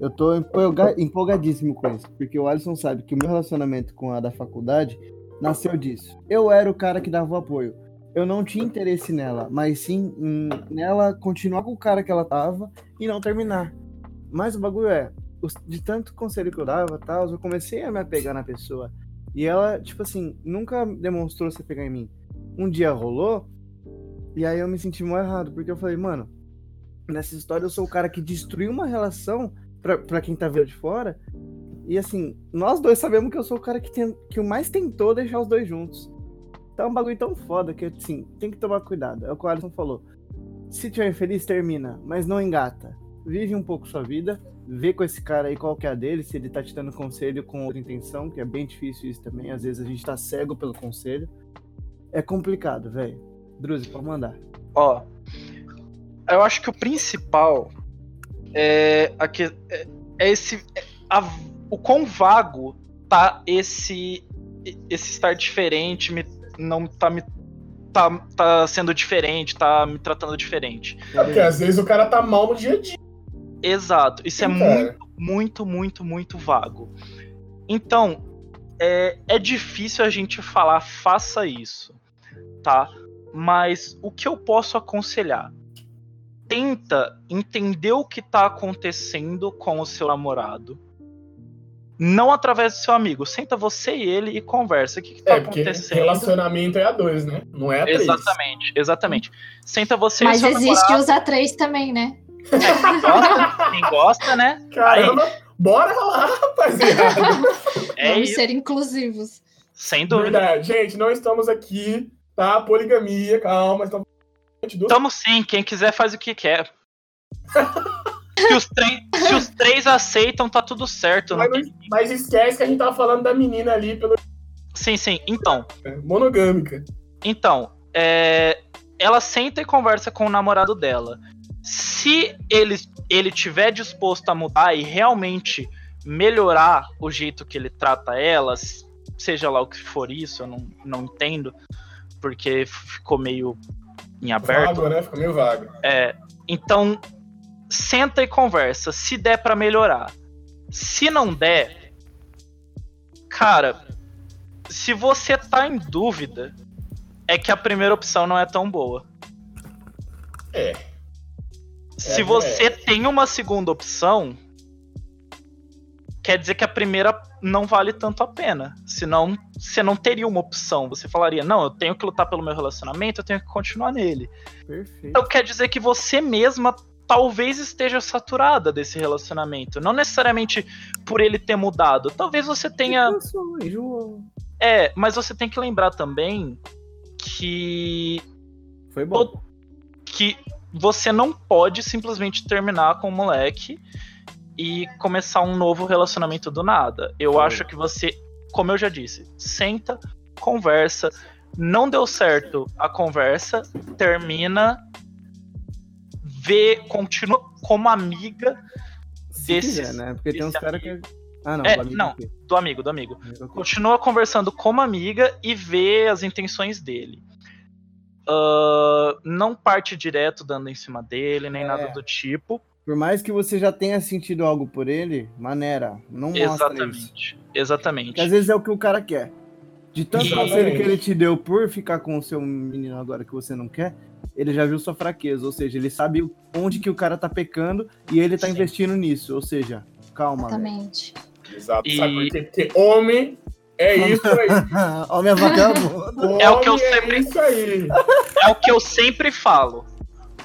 [SPEAKER 4] Eu tô empolga- empolgadíssimo com isso, porque o Alisson sabe que o meu relacionamento com a da faculdade nasceu disso. Eu era o cara que dava o apoio. Eu não tinha interesse nela, mas sim em nela continuar com o cara que ela tava e não terminar. Mas o bagulho é, os- de tanto conselho que eu dava, tal, eu comecei a me apegar na pessoa. E ela, tipo assim, nunca demonstrou se pegar em mim. Um dia rolou, e aí eu me senti mal errado, porque eu falei, mano, nessa história eu sou o cara que destruiu uma relação pra, pra quem tá vendo de fora. E assim, nós dois sabemos que eu sou o cara que, tem, que o mais tentou deixar os dois juntos. É um bagulho tão foda que, assim, tem que tomar cuidado. É o que o Alisson falou. Se tiver infeliz, termina, mas não engata. Vive um pouco sua vida, vê com esse cara aí qual que é a dele, se ele tá te dando conselho com outra intenção, que é bem difícil isso também. Às vezes a gente tá cego pelo conselho. É complicado, velho. Druzi, pode mandar.
[SPEAKER 3] Ó, eu acho que o principal é, a que- é- é esse. é a- o quão vago tá esse. Esse estar diferente, me, não tá me. Tá, tá sendo diferente, tá me tratando diferente.
[SPEAKER 1] É porque às vezes o cara tá mal no dia a dia.
[SPEAKER 3] Exato. Isso é
[SPEAKER 1] cara.
[SPEAKER 3] muito, muito, muito, muito vago. Então, é, é difícil a gente falar, faça isso, tá? Mas o que eu posso aconselhar? Tenta entender o que tá acontecendo com o seu namorado. Não através do seu amigo. Senta você e ele e conversa. O que, que tá
[SPEAKER 1] É, porque
[SPEAKER 3] acontecendo?
[SPEAKER 1] relacionamento é a dois, né? Não é a três.
[SPEAKER 3] Exatamente, exatamente. Senta você
[SPEAKER 2] Mas
[SPEAKER 3] e seu
[SPEAKER 2] existe
[SPEAKER 3] namorado.
[SPEAKER 2] os A3 também, né?
[SPEAKER 3] Quem gosta, quem gosta, né?
[SPEAKER 1] Caramba, bora lá, rapaziada.
[SPEAKER 3] É
[SPEAKER 2] Vamos
[SPEAKER 3] isso,
[SPEAKER 2] ser inclusivos.
[SPEAKER 3] sem dúvida.
[SPEAKER 1] Verdade, gente, não estamos aqui, tá? Poligamia, calma, estamos do...
[SPEAKER 3] Sim, quem quiser faz o que quer. se, os três, se os três aceitam, tá tudo certo. não
[SPEAKER 1] Mas,
[SPEAKER 3] tem-
[SPEAKER 1] mas esquece que a gente tava falando da menina ali pelo
[SPEAKER 3] Sim, sim. Então,
[SPEAKER 1] monogâmica.
[SPEAKER 3] então, é, ela senta e conversa com o namorado dela. Se ele, ele tiver disposto a mudar e realmente melhorar o jeito que ele trata ela, seja lá o que for isso, eu não, não entendo, porque ficou meio em aberto.
[SPEAKER 1] Vago, né? Ficou meio vago.
[SPEAKER 3] É, então, senta e conversa. Se der pra melhorar. Se não der, cara, se você tá em dúvida, é que a primeira opção não é tão boa.
[SPEAKER 1] É.
[SPEAKER 3] Se
[SPEAKER 1] É,
[SPEAKER 3] você
[SPEAKER 1] é.
[SPEAKER 3] tem uma segunda opção, quer dizer que a primeira não vale tanto a pena. Senão, você não teria uma opção. Você falaria, não, eu tenho que lutar pelo meu relacionamento, eu tenho que continuar nele.
[SPEAKER 4] Perfeito.
[SPEAKER 3] Então quer dizer que você mesma talvez esteja saturada desse relacionamento. Não necessariamente por ele ter mudado. Talvez você tenha. É, mas você tem que lembrar também que.
[SPEAKER 4] Foi bom.
[SPEAKER 3] que você não pode simplesmente terminar com o moleque e começar um novo relacionamento do nada. Eu
[SPEAKER 4] Sim.
[SPEAKER 3] acho que você, como eu já disse, senta, conversa. Não deu certo a conversa, termina, vê, continua como amiga
[SPEAKER 4] Se
[SPEAKER 3] desses-
[SPEAKER 4] quiser, né? Porque tem uns
[SPEAKER 3] desse
[SPEAKER 4] caras que. Ah, não.
[SPEAKER 3] É,
[SPEAKER 4] do amigo
[SPEAKER 3] não. do amigo, do amigo.
[SPEAKER 4] Ok.
[SPEAKER 3] Continua conversando como amiga e vê as intenções dele. Ah, não parte direto dando em cima dele, nem
[SPEAKER 4] É.
[SPEAKER 3] nada do tipo.
[SPEAKER 4] Por mais que você já tenha sentido algo por ele, maneira, não mostra isso.
[SPEAKER 3] Exatamente. Exatamente.
[SPEAKER 4] Porque às vezes é o que o cara quer. De tanto
[SPEAKER 3] Exatamente.
[SPEAKER 4] conselho que ele te deu por ficar com o seu menino agora que você não quer, ele já viu sua fraqueza. Ou seja, ele sabe onde que o cara tá pecando e ele tá
[SPEAKER 3] Sim.
[SPEAKER 4] investindo nisso. Ou seja, calma. velho.
[SPEAKER 2] Exatamente.
[SPEAKER 1] Exato.
[SPEAKER 3] E-
[SPEAKER 1] Sabe por quê? Porque homem é (laughs) isso aí.
[SPEAKER 4] Homem é vagabundo.
[SPEAKER 3] É o que eu
[SPEAKER 1] Homem
[SPEAKER 3] sempre-
[SPEAKER 1] É isso aí. (laughs)
[SPEAKER 3] É o que eu sempre falo.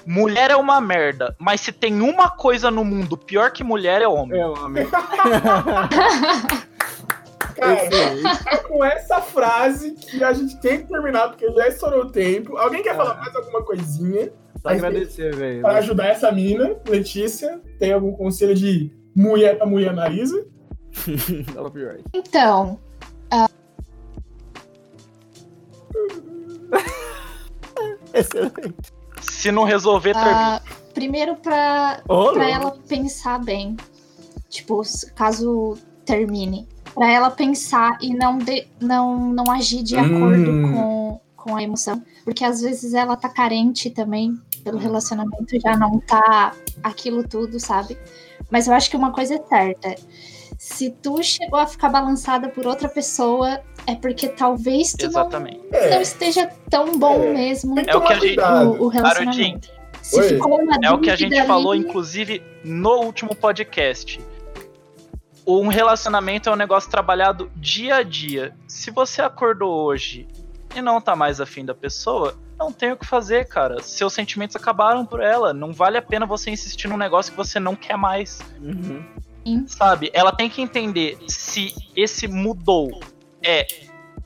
[SPEAKER 3] Mulher é uma merda, mas se tem uma coisa no mundo pior que mulher é homem.
[SPEAKER 4] É homem. (laughs)
[SPEAKER 1] Cara, é com essa frase que a gente tem que terminar, porque já estourou o tempo. Alguém quer
[SPEAKER 4] Ah.
[SPEAKER 1] falar mais alguma coisinha
[SPEAKER 4] Só agradecer, velho.
[SPEAKER 1] pra ajudar essa mina? Letícia, tem algum conselho de mulher pra mulher Marisa?
[SPEAKER 4] Copyright. (laughs)
[SPEAKER 2] Então, (laughs)
[SPEAKER 4] Excelente.
[SPEAKER 3] Se não resolver, termina.
[SPEAKER 2] ah, primeiro pra,
[SPEAKER 4] Ô,
[SPEAKER 2] pra ela pensar bem. Tipo, caso termine. Pra ela pensar e não, de, não, não agir de acordo
[SPEAKER 1] Hum.
[SPEAKER 2] com, com a emoção. Porque às vezes ela tá carente também pelo relacionamento, já não tá aquilo tudo, sabe? Mas eu acho que uma coisa é certa. Se tu chegou a ficar balançada por outra pessoa, é porque talvez tu não,
[SPEAKER 3] Exatamente.
[SPEAKER 2] não
[SPEAKER 1] É,
[SPEAKER 2] esteja tão bom
[SPEAKER 1] É.
[SPEAKER 2] mesmo
[SPEAKER 3] É o que a gente-
[SPEAKER 2] o, o relacionamento. Se
[SPEAKER 1] Oi.
[SPEAKER 2] ficou uma
[SPEAKER 3] É o que a gente falou,
[SPEAKER 2] ali,
[SPEAKER 3] inclusive, no último podcast. Um relacionamento é um negócio trabalhado dia a dia. Se você acordou hoje e não tá mais afim da pessoa, não tem o que fazer, cara. Seus sentimentos acabaram por ela. Não vale a pena você insistir num negócio que você não quer mais.
[SPEAKER 4] Uhum.
[SPEAKER 3] Sabe? Ela tem que entender se esse mudou é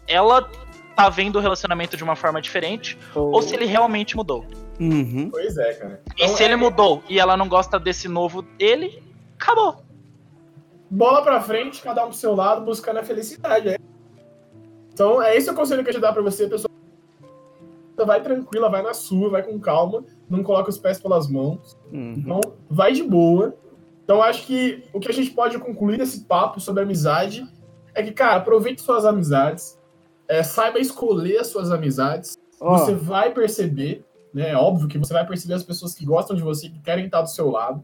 [SPEAKER 3] ela tá vendo o relacionamento de uma forma diferente ou se ele realmente mudou.
[SPEAKER 4] Uhum.
[SPEAKER 1] Pois é, cara.
[SPEAKER 3] E
[SPEAKER 1] Então,
[SPEAKER 3] se ele
[SPEAKER 1] é-
[SPEAKER 3] mudou e ela não gosta desse novo ele, acabou.
[SPEAKER 1] bola pra frente, cada um pro seu lado, buscando a felicidade. é. Então, é esse o conselho que eu te dar pra você, pessoal. Vai tranquila, vai na sua, vai com calma, não coloca os pés pelas mãos.
[SPEAKER 4] Uhum.
[SPEAKER 1] Então, vai de boa. Então, acho que o que a gente pode concluir desse papo sobre amizade é que, cara, aproveite suas amizades, é, saiba escolher as suas amizades.
[SPEAKER 4] Ó,
[SPEAKER 1] Você vai perceber, né? É óbvio que você vai perceber as pessoas que gostam de você, que querem estar do seu lado.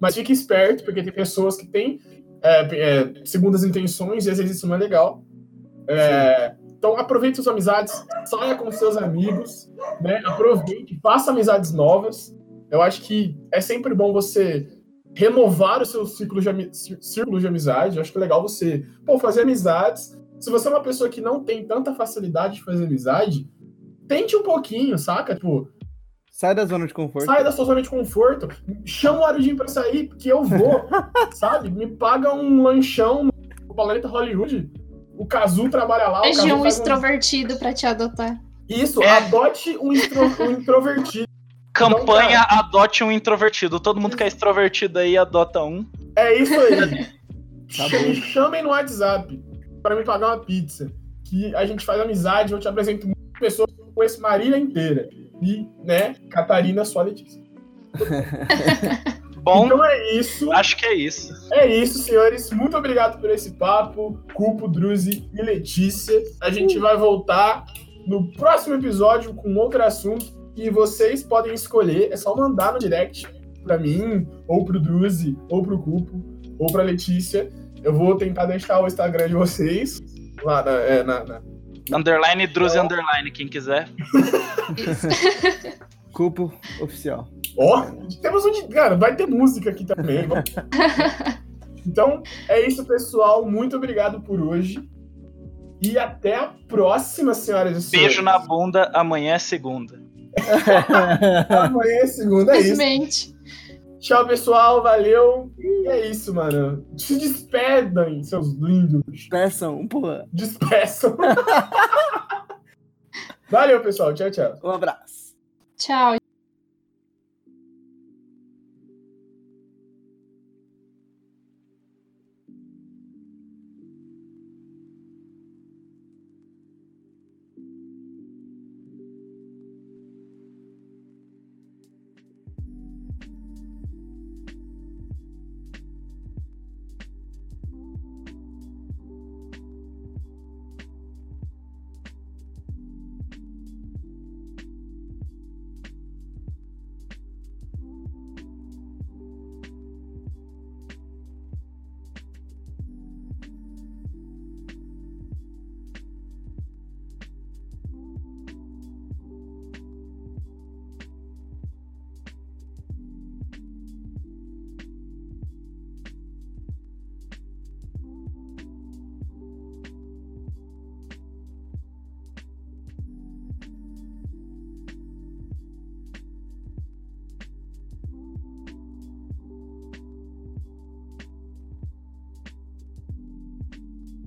[SPEAKER 1] Mas fique esperto, porque tem pessoas que têm é, é, segundas intenções e às vezes isso não é legal. É, então aproveite suas amizades, saia com seus amigos, né? Aproveite, faça amizades novas. Eu acho que é sempre bom você renovar o seu ciclo de, círculo de amizade. Eu acho que é legal você pô, fazer amizades. Se você é uma pessoa que não tem tanta facilidade de fazer amizade, tente um pouquinho, saca? Tipo,
[SPEAKER 4] sai da zona de conforto.
[SPEAKER 1] sai da sua zona de conforto, chama o Arudinho pra sair, porque eu vou, (laughs) sabe? Me paga um lanchão no Planeta Hollywood. O Kazu trabalha lá.
[SPEAKER 2] Arranje
[SPEAKER 1] Kazu
[SPEAKER 2] um extrovertido pra te adotar.
[SPEAKER 1] Isso,
[SPEAKER 3] É.
[SPEAKER 1] adote um, intro- um introvertido.
[SPEAKER 3] Campanha adote um introvertido. Todo mundo que é extrovertido aí adota um.
[SPEAKER 1] É isso aí. (laughs)
[SPEAKER 4] Tá bom.
[SPEAKER 1] Me chamem no WhatsApp pra me pagar uma pizza. Que a gente faz amizade, eu te apresento muitas pessoas com esse Marília inteira. E, né, Catarina, sua Letícia. (laughs)
[SPEAKER 3] Bom,
[SPEAKER 1] Então é isso.
[SPEAKER 3] acho que é isso.
[SPEAKER 1] É isso, senhores. Muito obrigado por esse papo. Cupo, Druzi e Letícia. A gente vai voltar no próximo episódio com outro assunto que vocês podem escolher. É só mandar no direct pra mim, ou pro Druzi, ou pro Cupo, ou pra Letícia. Eu vou tentar deixar o Instagram de vocês lá na. é, na- na-
[SPEAKER 3] Underline Druze Underline, quem quiser. (laughs)
[SPEAKER 4] Cupo oficial.
[SPEAKER 1] Ó, temos um. Cara, vai ter música aqui também. Vamos- (laughs) então, é isso, pessoal. Muito obrigado por hoje. E até a próxima, senhoras e senhores.
[SPEAKER 3] Beijo na bunda, amanhã é segunda. (laughs)
[SPEAKER 1] Amanhã é segunda, é isso. Tchau, pessoal. Valeu. E é isso, mano. Se despedam, seus lindos.
[SPEAKER 4] Peçam, porra.
[SPEAKER 1] Despeçam. (laughs) Valeu, pessoal. Tchau, tchau.
[SPEAKER 4] Um abraço.
[SPEAKER 2] Tchau.